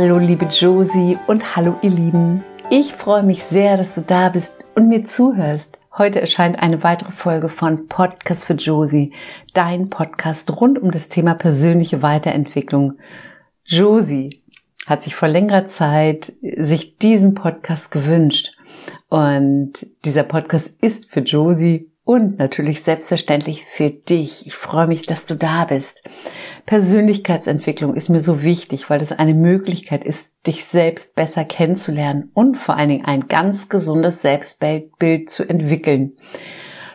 Hallo liebe Josie und hallo ihr Lieben. Ich freue mich sehr, dass du da bist und mir zuhörst. Heute erscheint eine weitere Folge von Podcast für Josie, dein Podcast rund um das Thema persönliche Weiterentwicklung. Josie hat sich vor längerer Zeit sich diesen Podcast gewünscht und dieser Podcast ist für Josie und natürlich selbstverständlich für dich. Ich freue mich, dass du da bist. Persönlichkeitsentwicklung ist mir so wichtig, weil es eine Möglichkeit ist, dich selbst besser kennenzulernen und vor allen Dingen ein ganz gesundes Selbstbild zu entwickeln.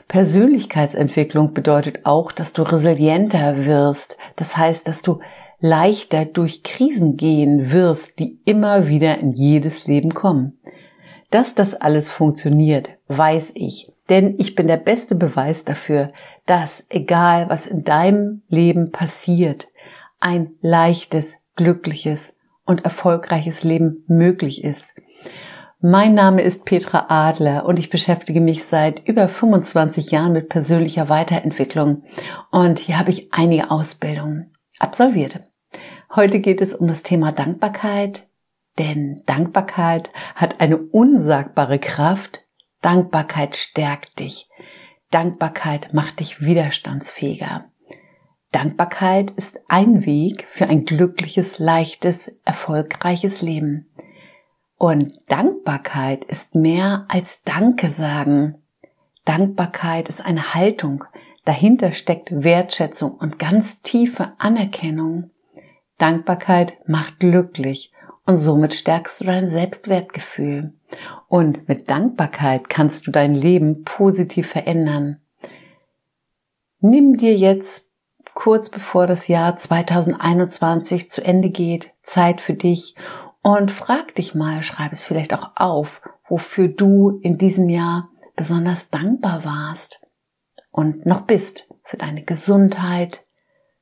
Persönlichkeitsentwicklung bedeutet auch, dass du resilienter wirst. Das heißt, dass du leichter durch Krisen gehen wirst, die immer wieder in jedes Leben kommen. Dass das alles funktioniert, weiß ich. Denn ich bin der beste Beweis dafür, dass egal was in deinem Leben passiert, ein leichtes, glückliches und erfolgreiches Leben möglich ist. Mein Name ist Petra Adler und ich beschäftige mich seit über 25 Jahren mit persönlicher Weiterentwicklung und hier habe ich einige Ausbildungen absolviert. Heute geht es um das Thema Dankbarkeit, denn Dankbarkeit hat eine unsagbare Kraft, Dankbarkeit stärkt dich. Dankbarkeit macht dich widerstandsfähiger. Dankbarkeit ist ein Weg für ein glückliches, leichtes, erfolgreiches Leben. Und Dankbarkeit ist mehr als Danke sagen. Dankbarkeit ist eine Haltung. Dahinter steckt Wertschätzung und ganz tiefe Anerkennung. Dankbarkeit macht glücklich und somit stärkst du dein Selbstwertgefühl. Und mit Dankbarkeit kannst du dein Leben positiv verändern. Nimm dir jetzt kurz bevor das Jahr 2021 zu Ende geht, Zeit für dich und frag dich mal, schreib es vielleicht auch auf, wofür du in diesem Jahr besonders dankbar warst und noch bist für deine Gesundheit,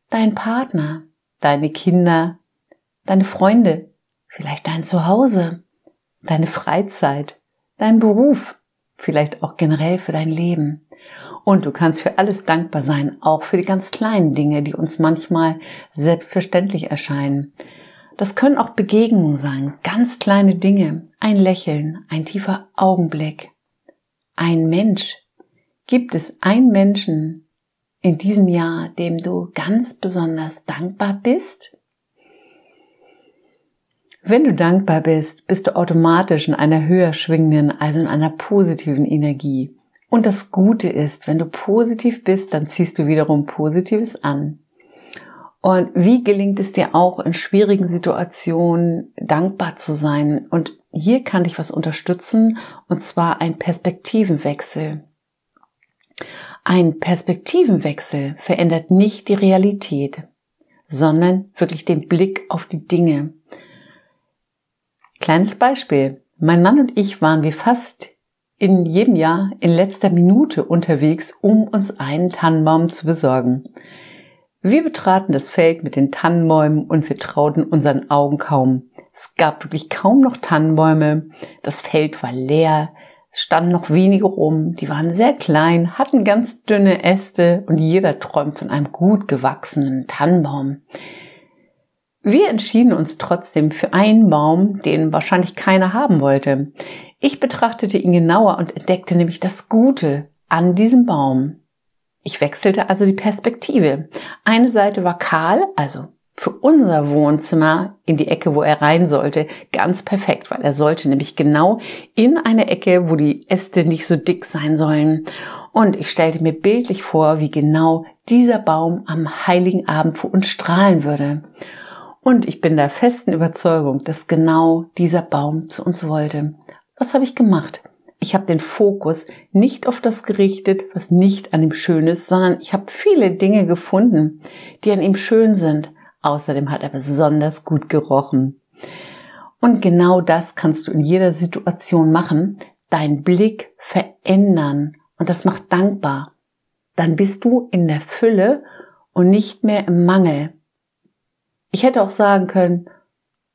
dein Partner, deine Kinder, deine Freunde, vielleicht dein Zuhause, deine Freizeit, dein Beruf, vielleicht auch generell für dein Leben. Und du kannst für alles dankbar sein, auch für die ganz kleinen Dinge, die uns manchmal selbstverständlich erscheinen. Das können auch Begegnungen sein, ganz kleine Dinge, ein Lächeln, ein tiefer Augenblick, ein Mensch. Gibt es einen Menschen in diesem Jahr, dem du ganz besonders dankbar bist? Wenn du dankbar bist, bist du automatisch in einer höher schwingenden, also in einer positiven Energie. Und das Gute ist, wenn du positiv bist, dann ziehst du wiederum Positives an. Und wie gelingt es dir auch in schwierigen Situationen dankbar zu sein? Und hier kann dich was unterstützen, und zwar ein Perspektivenwechsel. Ein Perspektivenwechsel verändert nicht die Realität, sondern wirklich den Blick auf die Dinge. Kleines Beispiel. Mein Mann und ich waren wie fast in jedem Jahr in letzter Minute unterwegs, um uns einen Tannenbaum zu besorgen. Wir betraten das Feld mit den Tannenbäumen und wir trauten unseren Augen kaum. Es gab wirklich kaum noch Tannenbäume. Das Feld war leer. Es standen noch wenige rum. Die waren sehr klein, hatten ganz dünne Äste und jeder träumt von einem gut gewachsenen Tannenbaum. Wir entschieden uns trotzdem für einen Baum, den wahrscheinlich keiner haben wollte. Ich betrachtete ihn genauer und entdeckte nämlich das Gute an diesem Baum. Ich wechselte also die Perspektive. Eine Seite war kahl, also für unser Wohnzimmer in die Ecke, wo er rein sollte, ganz perfekt, weil er sollte nämlich genau in eine Ecke, wo die Äste nicht so dick sein sollen. Und ich stellte mir bildlich vor, wie genau dieser Baum am heiligen Abend für uns strahlen würde. Und ich bin der festen Überzeugung, dass genau dieser Baum zu uns wollte. Was habe ich gemacht? Ich habe den Fokus nicht auf das gerichtet, was nicht an ihm schön ist, sondern ich habe viele Dinge gefunden, die an ihm schön sind. Außerdem hat er besonders gut gerochen. Und genau das kannst du in jeder Situation machen, deinen Blick verändern und das macht dankbar. Dann bist du in der Fülle und nicht mehr im Mangel. Ich hätte auch sagen können,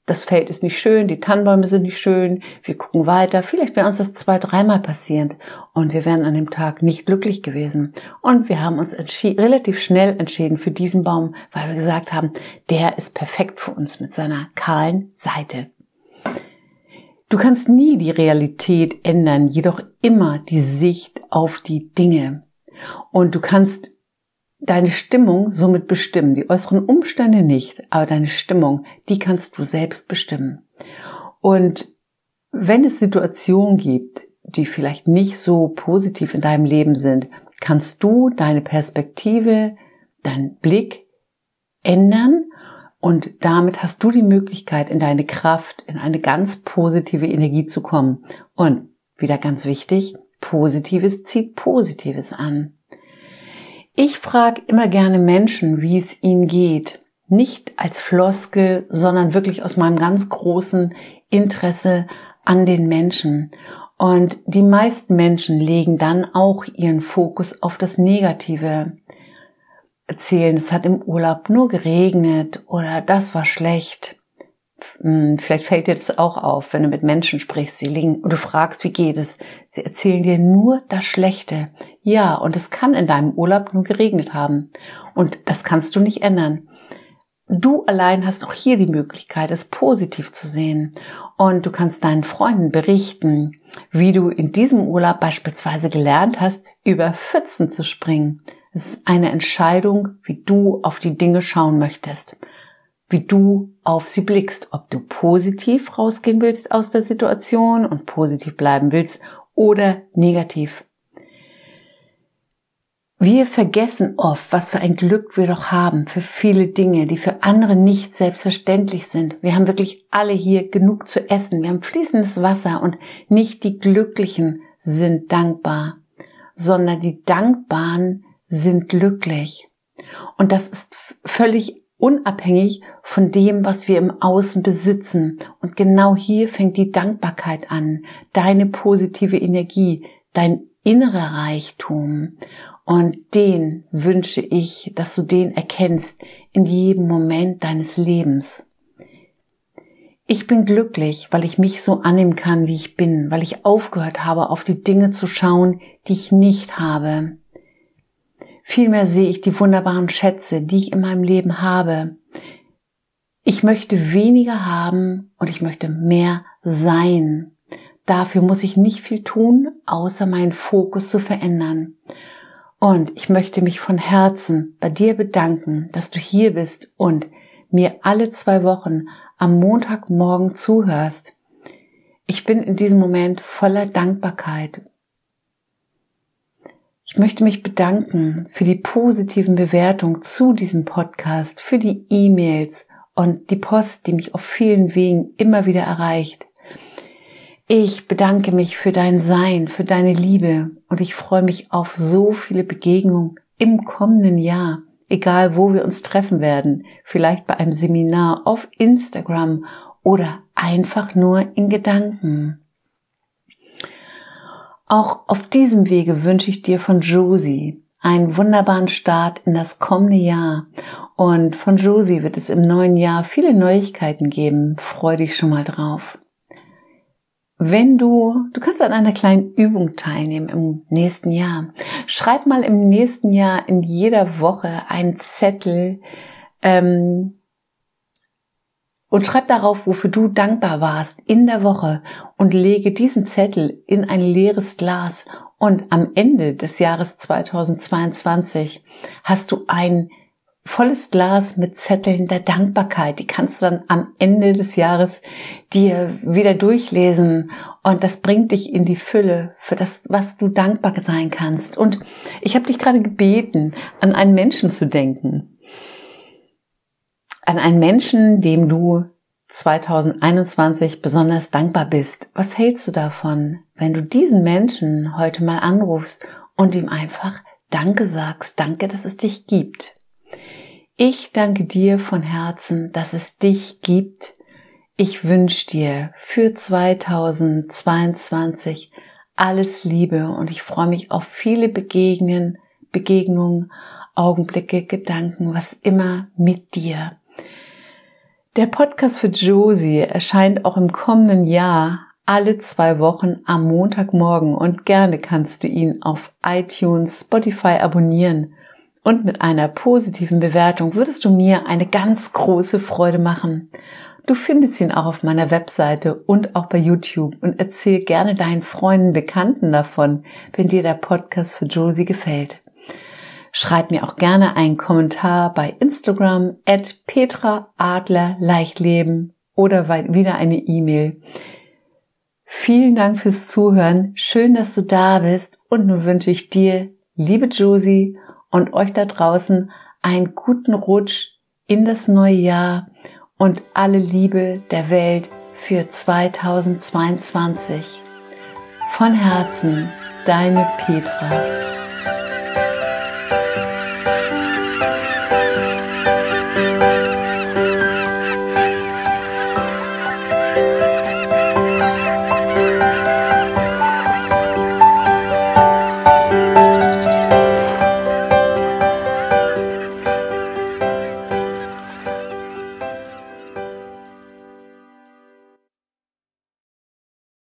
das Feld ist nicht schön, die Tannenbäume sind nicht schön, wir gucken weiter, vielleicht wäre uns das zwei, dreimal passiert und wir wären an dem Tag nicht glücklich gewesen. Und wir haben uns relativ schnell entschieden für diesen Baum, weil wir gesagt haben, der ist perfekt für uns mit seiner kahlen Seite. Du kannst nie die Realität ändern, jedoch immer die Sicht auf die Dinge. Und du kannst deine Stimmung somit bestimmen. Die äußeren Umstände nicht, aber deine Stimmung, die kannst du selbst bestimmen. Und wenn es Situationen gibt, die vielleicht nicht so positiv in deinem Leben sind, kannst du deine Perspektive, deinen Blick ändern und damit hast du die Möglichkeit, in deine Kraft, in eine ganz positive Energie zu kommen. Und wieder ganz wichtig, Positives zieht Positives an. Ich frage immer gerne Menschen, wie es ihnen geht. Nicht als Floskel, sondern wirklich aus meinem ganz großen Interesse an den Menschen. Und die meisten Menschen legen dann auch ihren Fokus auf das Negative. Erzählen, es hat im Urlaub nur geregnet oder das war schlecht. Hm, vielleicht fällt dir das auch auf, wenn du mit Menschen sprichst, sie liegen und du fragst, wie geht es? Sie erzählen dir nur das Schlechte. Ja, und es kann in deinem Urlaub nur geregnet haben. Und das kannst du nicht ändern. Du allein hast auch hier die Möglichkeit, es positiv zu sehen. Und du kannst deinen Freunden berichten, wie du in diesem Urlaub beispielsweise gelernt hast, über Pfützen zu springen. Es ist eine Entscheidung, wie du auf die Dinge schauen möchtest wie du auf sie blickst, ob du positiv rausgehen willst aus der Situation und positiv bleiben willst oder negativ. Wir vergessen oft, was für ein Glück wir doch haben für viele Dinge, die für andere nicht selbstverständlich sind. Wir haben wirklich alle hier genug zu essen, wir haben fließendes Wasser und nicht die Glücklichen sind dankbar, sondern die Dankbaren sind glücklich. Und das ist völlig unabhängig von dem, was wir im Außen besitzen. Und genau hier fängt die Dankbarkeit an, deine positive Energie, dein innerer Reichtum. Und den wünsche ich, dass du den erkennst in jedem Moment deines Lebens. Ich bin glücklich, weil ich mich so annehmen kann, wie ich bin, weil ich aufgehört habe, auf die Dinge zu schauen, die ich nicht habe. Vielmehr sehe ich die wunderbaren Schätze, die ich in meinem Leben habe. Ich möchte weniger haben und ich möchte mehr sein. Dafür muss ich nicht viel tun, außer meinen Fokus zu verändern. Und ich möchte mich von Herzen bei dir bedanken, dass du hier bist und mir alle zwei Wochen am Montagmorgen zuhörst. Ich bin in diesem Moment voller Dankbarkeit ich möchte mich bedanken für die positiven Bewertungen zu diesem Podcast, für die E-Mails und die Post, die mich auf vielen Wegen immer wieder erreicht. Ich bedanke mich für dein Sein, für deine Liebe und ich freue mich auf so viele Begegnungen im kommenden Jahr, egal wo wir uns treffen werden, vielleicht bei einem Seminar auf Instagram oder einfach nur in Gedanken. Auch auf diesem Wege wünsche ich dir von Josie einen wunderbaren Start in das kommende Jahr. Und von Josie wird es im neuen Jahr viele Neuigkeiten geben. Freu dich schon mal drauf. Wenn du, du kannst an einer kleinen Übung teilnehmen im nächsten Jahr. Schreib mal im nächsten Jahr in jeder Woche einen Zettel, ähm, und schreib darauf, wofür du dankbar warst in der Woche und lege diesen Zettel in ein leeres Glas und am Ende des Jahres 2022 hast du ein volles Glas mit Zetteln der Dankbarkeit. Die kannst du dann am Ende des Jahres dir wieder durchlesen und das bringt dich in die Fülle für das, was du dankbar sein kannst. Und ich habe dich gerade gebeten, an einen Menschen zu denken an einen Menschen, dem du 2021 besonders dankbar bist. Was hältst du davon, wenn du diesen Menschen heute mal anrufst und ihm einfach Danke sagst, danke, dass es dich gibt. Ich danke dir von Herzen, dass es dich gibt. Ich wünsche dir für 2022 alles Liebe und ich freue mich auf viele Begegnen, Begegnungen, Augenblicke, Gedanken, was immer mit dir. Der Podcast für Josie erscheint auch im kommenden Jahr alle zwei Wochen am Montagmorgen und gerne kannst du ihn auf iTunes, Spotify abonnieren. Und mit einer positiven Bewertung würdest du mir eine ganz große Freude machen. Du findest ihn auch auf meiner Webseite und auch bei YouTube und erzähl gerne deinen Freunden, Bekannten davon, wenn dir der Podcast für Josie gefällt. Schreib mir auch gerne einen Kommentar bei Instagram at Petra Adler Leichtleben oder wieder eine E-Mail. Vielen Dank fürs Zuhören. Schön, dass du da bist. Und nun wünsche ich dir, liebe Josie und euch da draußen, einen guten Rutsch in das neue Jahr und alle Liebe der Welt für 2022. Von Herzen, deine Petra.